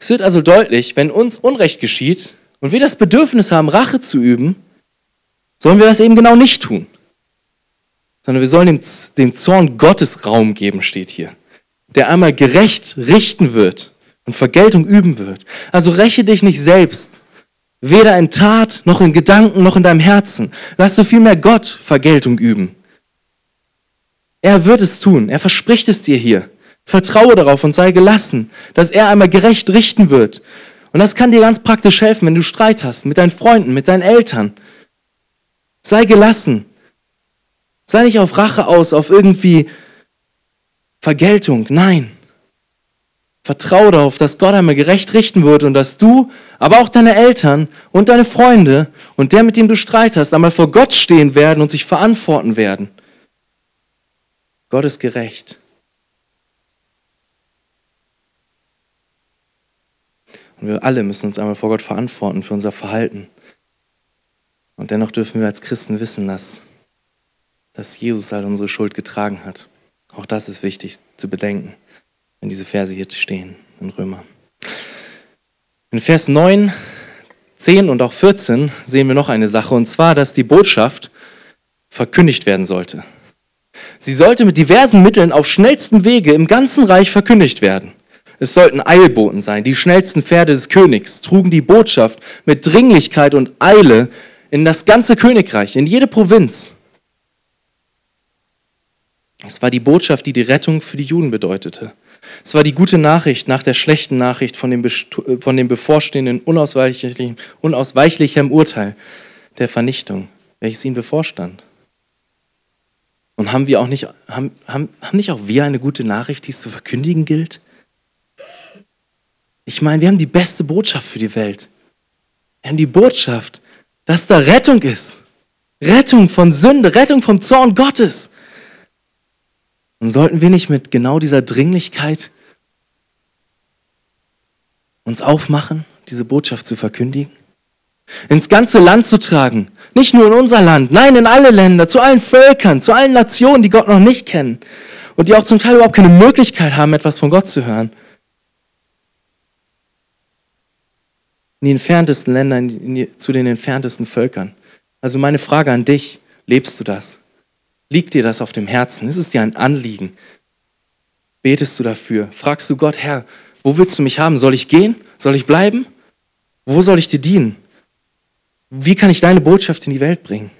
Es wird also deutlich, wenn uns Unrecht geschieht und wir das Bedürfnis haben, Rache zu üben, sollen wir das eben genau nicht tun. Sondern wir sollen dem, dem Zorn Gottes Raum geben, steht hier. Der einmal gerecht richten wird und Vergeltung üben wird. Also räche dich nicht selbst, weder in Tat noch in Gedanken noch in deinem Herzen. Lass so viel mehr Gott Vergeltung üben. Er wird es tun, er verspricht es dir hier. Vertraue darauf und sei gelassen, dass er einmal gerecht richten wird. Und das kann dir ganz praktisch helfen, wenn du Streit hast mit deinen Freunden, mit deinen Eltern. Sei gelassen. Sei nicht auf Rache aus, auf irgendwie Vergeltung. Nein. Vertraue darauf, dass Gott einmal gerecht richten wird und dass du, aber auch deine Eltern und deine Freunde und der, mit dem du Streit hast, einmal vor Gott stehen werden und sich verantworten werden. Gott ist gerecht. Und wir alle müssen uns einmal vor Gott verantworten für unser Verhalten. Und dennoch dürfen wir als Christen wissen, dass, dass Jesus all unsere Schuld getragen hat. Auch das ist wichtig zu bedenken, wenn diese Verse hier stehen in Römer. In Vers 9, 10 und auch 14 sehen wir noch eine Sache, und zwar, dass die Botschaft verkündigt werden sollte. Sie sollte mit diversen Mitteln auf schnellstem Wege im ganzen Reich verkündigt werden. Es sollten Eilboten sein, die schnellsten Pferde des Königs trugen die Botschaft mit Dringlichkeit und Eile in das ganze Königreich, in jede Provinz. Es war die Botschaft, die die Rettung für die Juden bedeutete. Es war die gute Nachricht nach der schlechten Nachricht von dem, von dem bevorstehenden unausweichlichen, unausweichlichen Urteil der Vernichtung, welches ihnen bevorstand. Und haben wir auch nicht, haben, haben, haben nicht auch wir eine gute Nachricht, die es zu verkündigen gilt? Ich meine, wir haben die beste Botschaft für die Welt. Wir haben die Botschaft, dass da Rettung ist. Rettung von Sünde, Rettung vom Zorn Gottes. Und sollten wir nicht mit genau dieser Dringlichkeit uns aufmachen, diese Botschaft zu verkündigen? Ins ganze Land zu tragen. Nicht nur in unser Land, nein, in alle Länder, zu allen Völkern, zu allen Nationen, die Gott noch nicht kennen und die auch zum Teil überhaupt keine Möglichkeit haben, etwas von Gott zu hören. in die entferntesten Länder, die, zu den entferntesten Völkern. Also meine Frage an dich, lebst du das? Liegt dir das auf dem Herzen? Ist es dir ein Anliegen? Betest du dafür? Fragst du Gott, Herr, wo willst du mich haben? Soll ich gehen? Soll ich bleiben? Wo soll ich dir dienen? Wie kann ich deine Botschaft in die Welt bringen?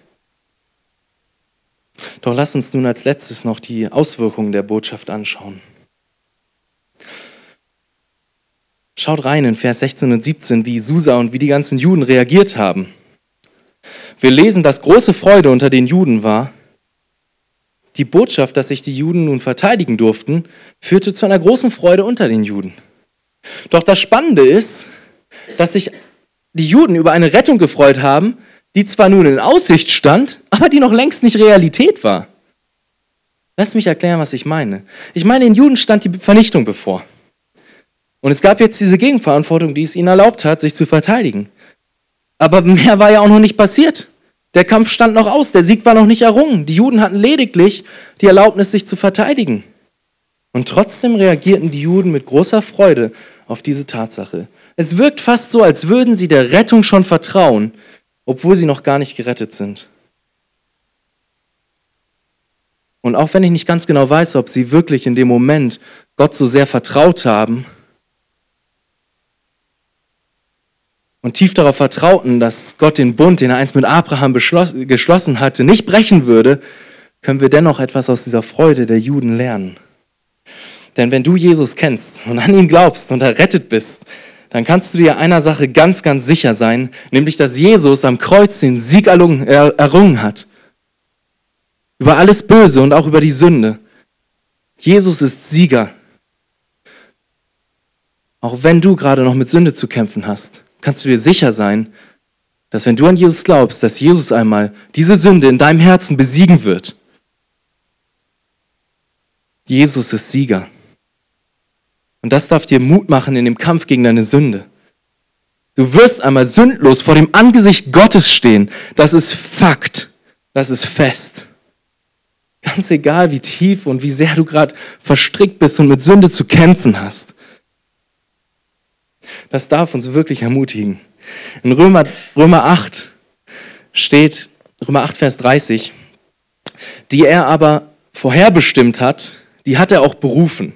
Doch lass uns nun als letztes noch die Auswirkungen der Botschaft anschauen. Schaut rein in Vers 16 und 17, wie Susa und wie die ganzen Juden reagiert haben. Wir lesen, dass große Freude unter den Juden war. Die Botschaft, dass sich die Juden nun verteidigen durften, führte zu einer großen Freude unter den Juden. Doch das Spannende ist, dass sich die Juden über eine Rettung gefreut haben, die zwar nun in Aussicht stand, aber die noch längst nicht Realität war. Lass mich erklären, was ich meine. Ich meine, den Juden stand die Vernichtung bevor. Und es gab jetzt diese Gegenverantwortung, die es ihnen erlaubt hat, sich zu verteidigen. Aber mehr war ja auch noch nicht passiert. Der Kampf stand noch aus, der Sieg war noch nicht errungen. Die Juden hatten lediglich die Erlaubnis, sich zu verteidigen. Und trotzdem reagierten die Juden mit großer Freude auf diese Tatsache. Es wirkt fast so, als würden sie der Rettung schon vertrauen, obwohl sie noch gar nicht gerettet sind. Und auch wenn ich nicht ganz genau weiß, ob sie wirklich in dem Moment Gott so sehr vertraut haben, und tief darauf vertrauten, dass Gott den Bund, den er einst mit Abraham geschlossen hatte, nicht brechen würde, können wir dennoch etwas aus dieser Freude der Juden lernen. Denn wenn du Jesus kennst und an ihn glaubst und errettet bist, dann kannst du dir einer Sache ganz, ganz sicher sein, nämlich dass Jesus am Kreuz den Sieg errungen hat. Über alles Böse und auch über die Sünde. Jesus ist Sieger. Auch wenn du gerade noch mit Sünde zu kämpfen hast kannst du dir sicher sein, dass wenn du an Jesus glaubst, dass Jesus einmal diese Sünde in deinem Herzen besiegen wird. Jesus ist Sieger. Und das darf dir Mut machen in dem Kampf gegen deine Sünde. Du wirst einmal sündlos vor dem Angesicht Gottes stehen. Das ist Fakt. Das ist fest. Ganz egal, wie tief und wie sehr du gerade verstrickt bist und mit Sünde zu kämpfen hast. Das darf uns wirklich ermutigen. In Römer, Römer 8 steht, Römer 8, Vers 30, die er aber vorherbestimmt hat, die hat er auch berufen.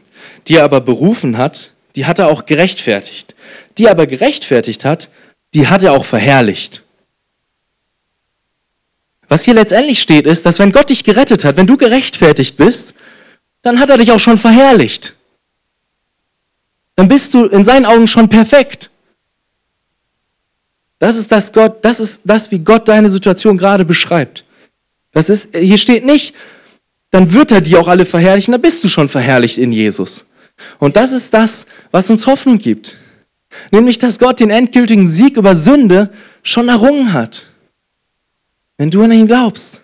Die er aber berufen hat, die hat er auch gerechtfertigt. Die er aber gerechtfertigt hat, die hat er auch verherrlicht. Was hier letztendlich steht, ist, dass wenn Gott dich gerettet hat, wenn du gerechtfertigt bist, dann hat er dich auch schon verherrlicht. Dann bist du in seinen Augen schon perfekt. Das ist das Gott, das ist das, wie Gott deine Situation gerade beschreibt. Das ist, hier steht nicht, dann wird er die auch alle verherrlichen, dann bist du schon verherrlicht in Jesus. Und das ist das, was uns Hoffnung gibt. Nämlich, dass Gott den endgültigen Sieg über Sünde schon errungen hat wenn du an ihn glaubst.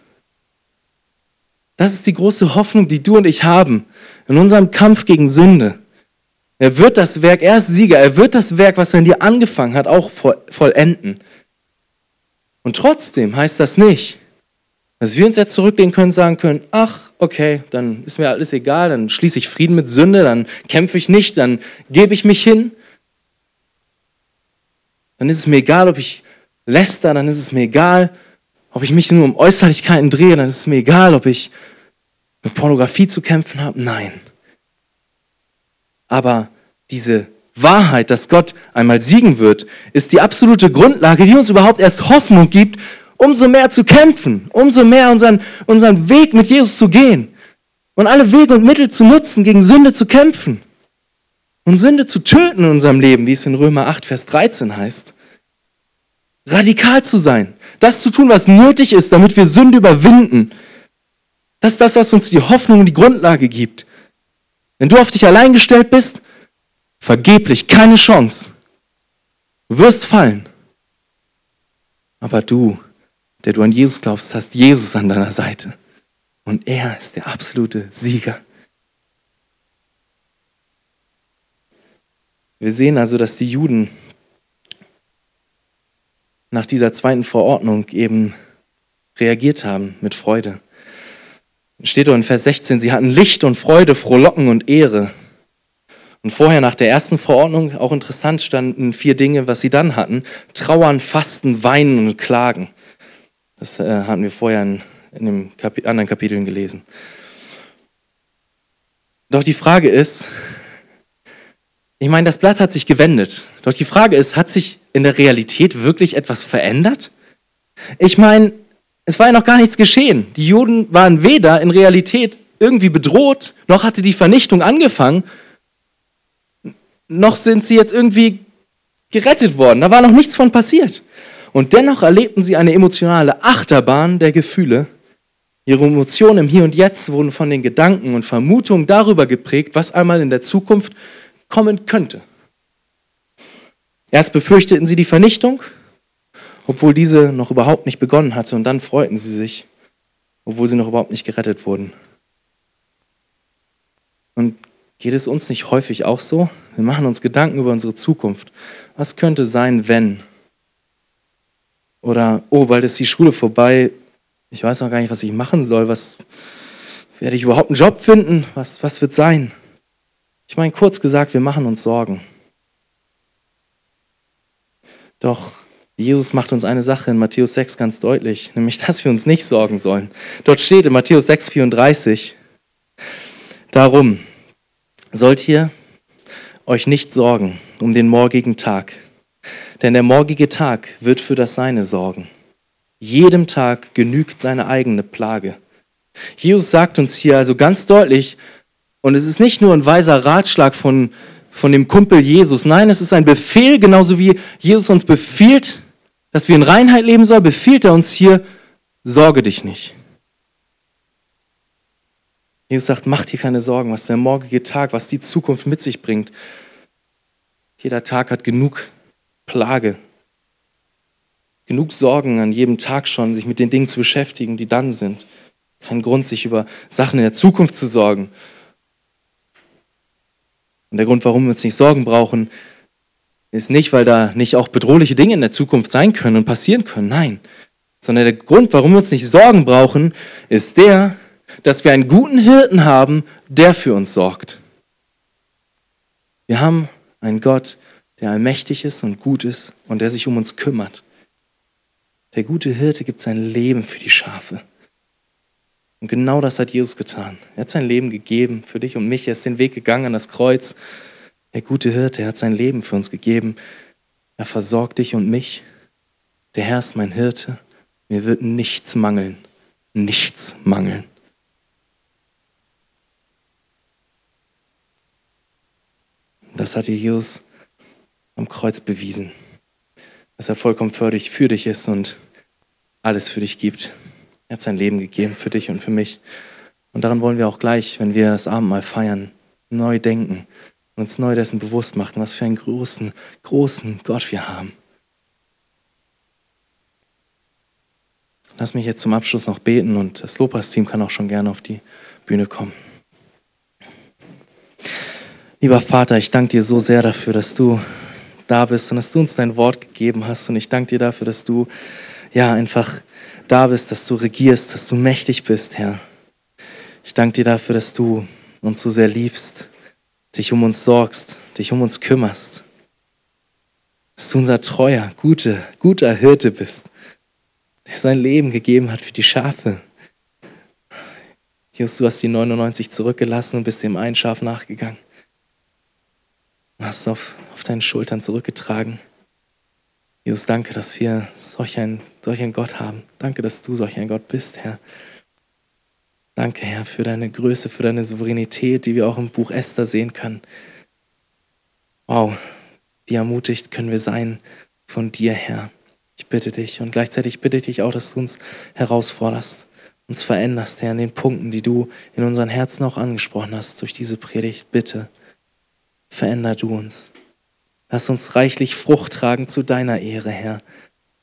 Das ist die große Hoffnung, die du und ich haben in unserem Kampf gegen Sünde. Er wird das Werk, er ist Sieger, er wird das Werk, was er in dir angefangen hat, auch vollenden. Und trotzdem heißt das nicht, dass wir uns jetzt zurücklehnen können sagen können, ach, okay, dann ist mir alles egal, dann schließe ich Frieden mit Sünde, dann kämpfe ich nicht, dann gebe ich mich hin. Dann ist es mir egal, ob ich läster, dann ist es mir egal, ob ich mich nur um Äußerlichkeiten drehe, dann ist es mir egal, ob ich mit Pornografie zu kämpfen habe. Nein. Aber diese Wahrheit, dass Gott einmal siegen wird, ist die absolute Grundlage, die uns überhaupt erst Hoffnung gibt, umso mehr zu kämpfen, umso mehr unseren, unseren Weg mit Jesus zu gehen und alle Wege und Mittel zu nutzen, gegen Sünde zu kämpfen und Sünde zu töten in unserem Leben, wie es in Römer 8, Vers 13 heißt. Radikal zu sein, das zu tun, was nötig ist, damit wir Sünde überwinden. Das ist das, was uns die Hoffnung und die Grundlage gibt. Wenn du auf dich allein gestellt bist, vergeblich, keine Chance. Du wirst fallen. Aber du, der du an Jesus glaubst, hast Jesus an deiner Seite. Und er ist der absolute Sieger. Wir sehen also, dass die Juden nach dieser zweiten Verordnung eben reagiert haben mit Freude. Steht dort in Vers 16, sie hatten Licht und Freude, Frohlocken und Ehre. Und vorher nach der ersten Verordnung, auch interessant, standen vier Dinge, was sie dann hatten. Trauern, Fasten, Weinen und Klagen. Das äh, hatten wir vorher in, in den Kapi anderen Kapiteln gelesen. Doch die Frage ist, ich meine, das Blatt hat sich gewendet. Doch die Frage ist, hat sich in der Realität wirklich etwas verändert? Ich meine, es war ja noch gar nichts geschehen. Die Juden waren weder in Realität irgendwie bedroht, noch hatte die Vernichtung angefangen, noch sind sie jetzt irgendwie gerettet worden. Da war noch nichts von passiert. Und dennoch erlebten sie eine emotionale Achterbahn der Gefühle. Ihre Emotionen im Hier und Jetzt wurden von den Gedanken und Vermutungen darüber geprägt, was einmal in der Zukunft kommen könnte. Erst befürchteten sie die Vernichtung, obwohl diese noch überhaupt nicht begonnen hatte, und dann freuten sie sich, obwohl sie noch überhaupt nicht gerettet wurden. Und geht es uns nicht häufig auch so? Wir machen uns Gedanken über unsere Zukunft. Was könnte sein, wenn? Oder, oh, bald ist die Schule vorbei, ich weiß noch gar nicht, was ich machen soll, was werde ich überhaupt einen Job finden? Was, was wird sein? Ich meine, kurz gesagt, wir machen uns Sorgen. Doch Jesus macht uns eine Sache in Matthäus 6 ganz deutlich, nämlich, dass wir uns nicht sorgen sollen. Dort steht in Matthäus 6, 34, darum sollt ihr euch nicht sorgen um den morgigen Tag, denn der morgige Tag wird für das Seine sorgen. Jedem Tag genügt seine eigene Plage. Jesus sagt uns hier also ganz deutlich, und es ist nicht nur ein weiser Ratschlag von, von dem Kumpel Jesus. Nein, es ist ein Befehl, genauso wie Jesus uns befiehlt, dass wir in Reinheit leben sollen, befiehlt er uns hier, sorge dich nicht. Jesus sagt, mach dir keine Sorgen, was der morgige Tag, was die Zukunft mit sich bringt. Jeder Tag hat genug Plage, genug Sorgen an jedem Tag schon, sich mit den Dingen zu beschäftigen, die dann sind. Kein Grund, sich über Sachen in der Zukunft zu sorgen. Und der Grund, warum wir uns nicht Sorgen brauchen, ist nicht, weil da nicht auch bedrohliche Dinge in der Zukunft sein können und passieren können. Nein. Sondern der Grund, warum wir uns nicht Sorgen brauchen, ist der, dass wir einen guten Hirten haben, der für uns sorgt. Wir haben einen Gott, der allmächtig ist und gut ist und der sich um uns kümmert. Der gute Hirte gibt sein Leben für die Schafe. Und genau das hat Jesus getan. Er hat sein Leben gegeben für dich und mich. Er ist den Weg gegangen an das Kreuz. Der gute Hirte, hat sein Leben für uns gegeben. Er versorgt dich und mich. Der Herr ist mein Hirte. Mir wird nichts mangeln. Nichts mangeln. Das hat Jesus am Kreuz bewiesen, dass er vollkommen für dich, für dich ist und alles für dich gibt. Er hat sein Leben gegeben für dich und für mich. Und daran wollen wir auch gleich, wenn wir das Abendmahl feiern, neu denken und uns neu dessen bewusst machen, was für einen großen, großen Gott wir haben. Lass mich jetzt zum Abschluss noch beten und das Lobpreisteam kann auch schon gerne auf die Bühne kommen. Lieber Vater, ich danke dir so sehr dafür, dass du da bist und dass du uns dein Wort gegeben hast. Und ich danke dir dafür, dass du ja einfach da bist, dass du regierst, dass du mächtig bist, Herr. Ich danke dir dafür, dass du uns so sehr liebst, dich um uns sorgst, dich um uns kümmerst. Dass du unser treuer, guter, guter Hirte bist, der sein Leben gegeben hat für die Schafe. Jesus, du hast die 99 zurückgelassen und bist dem einen Schaf nachgegangen. Und hast es auf, auf deinen Schultern zurückgetragen. Jesus, danke, dass wir solch einen, solch einen Gott haben. Danke, dass du solch ein Gott bist, Herr. Danke, Herr, für deine Größe, für deine Souveränität, die wir auch im Buch Esther sehen können. Wow, wie ermutigt können wir sein von dir, Herr. Ich bitte dich und gleichzeitig bitte ich dich auch, dass du uns herausforderst, uns veränderst, Herr, in den Punkten, die du in unseren Herzen auch angesprochen hast durch diese Predigt. Bitte, veränder du uns. Lass uns reichlich Frucht tragen zu deiner Ehre, Herr,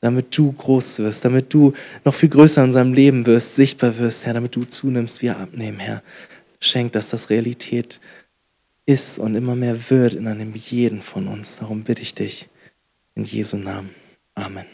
damit du groß wirst, damit du noch viel größer in unserem Leben wirst, sichtbar wirst, Herr, damit du zunimmst, wir abnehmen, Herr. Schenk, dass das Realität ist und immer mehr wird in einem jeden von uns. Darum bitte ich dich in Jesu Namen. Amen.